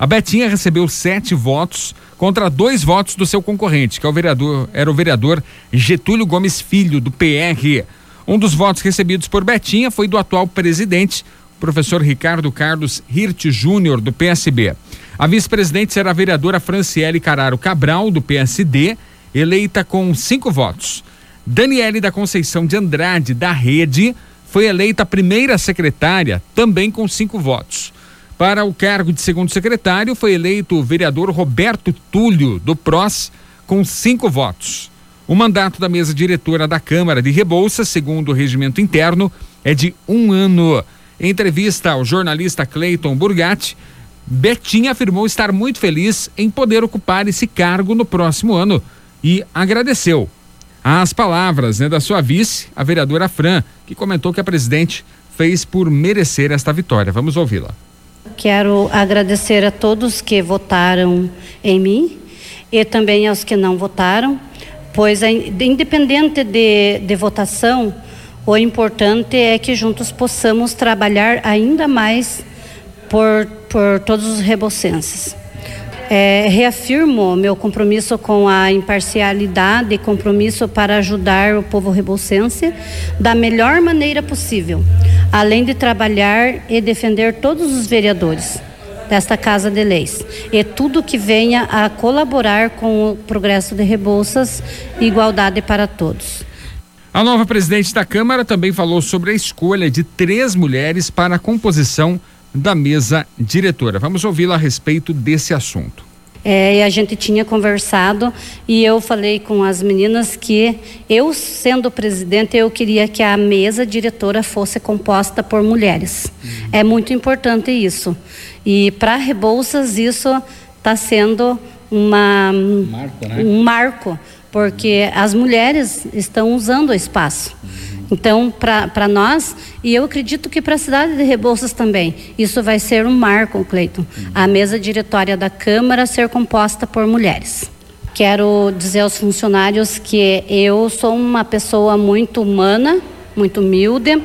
A Betinha recebeu sete votos contra dois votos do seu concorrente, que é o vereador, era o vereador Getúlio Gomes Filho, do PR. Um dos votos recebidos por Betinha foi do atual presidente, professor Ricardo Carlos Hirt Júnior, do PSB. A vice-presidente será a vereadora Franciele Cararo Cabral, do PSD, eleita com cinco votos. Daniele da Conceição de Andrade, da Rede, foi eleita primeira secretária, também com cinco votos. Para o cargo de segundo secretário, foi eleito o vereador Roberto Túlio, do PROS, com cinco votos. O mandato da mesa diretora da Câmara de Rebouças, segundo o regimento interno, é de um ano. Em entrevista ao jornalista Cleiton Burgatti, Betinha afirmou estar muito feliz em poder ocupar esse cargo no próximo ano e agradeceu as palavras né, da sua vice, a vereadora Fran, que comentou que a presidente fez por merecer esta vitória. Vamos ouvi-la. Quero agradecer a todos que votaram em mim e também aos que não votaram, pois independente de, de votação, o importante é que juntos possamos trabalhar ainda mais por, por todos os rebocenses. É, reafirmo meu compromisso com a imparcialidade e compromisso para ajudar o povo rebouçense da melhor maneira possível, além de trabalhar e defender todos os vereadores desta Casa de Leis e tudo que venha a colaborar com o progresso de Rebouças e igualdade para todos. A nova presidente da Câmara também falou sobre a escolha de três mulheres para a composição da mesa diretora. Vamos ouvi-la a respeito desse assunto. É, e a gente tinha conversado e eu falei com as meninas que eu, sendo presidente, eu queria que a mesa diretora fosse composta por mulheres. Uhum. É muito importante isso. E para Rebouças isso está sendo uma, marco, né? um marco, porque as mulheres estão usando o espaço. Uhum. Então, para nós, e eu acredito que para a cidade de Rebouças também, isso vai ser um marco, Cleiton. A mesa diretória da Câmara ser composta por mulheres. Quero dizer aos funcionários que eu sou uma pessoa muito humana, muito humilde.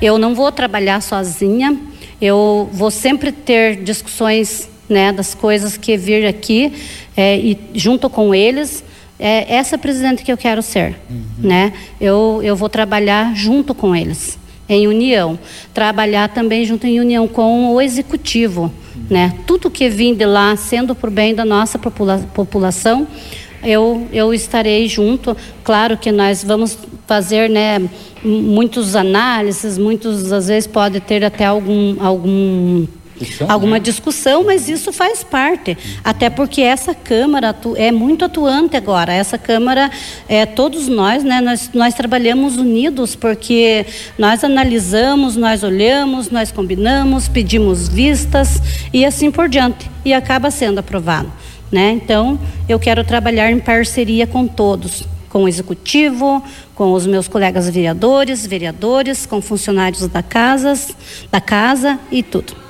Eu não vou trabalhar sozinha. Eu vou sempre ter discussões né, das coisas que vir aqui é, e junto com eles é essa presidente que eu quero ser, uhum. né? Eu, eu vou trabalhar junto com eles, em união. Trabalhar também junto em união com o executivo, uhum. né? Tudo que vim de lá, sendo por bem da nossa popula população, eu, eu estarei junto. Claro que nós vamos fazer, né? Muitos análises, muitos às vezes pode ter até algum algum discussão, alguma né? discussão, mas isso faz parte. Até porque essa Câmara é muito atuante agora. Essa Câmara, é, todos nós, né, nós, nós trabalhamos unidos, porque nós analisamos, nós olhamos, nós combinamos, pedimos vistas e assim por diante. E acaba sendo aprovado. Né? Então, eu quero trabalhar em parceria com todos, com o executivo, com os meus colegas vereadores, vereadores, com funcionários da casa, da casa e tudo.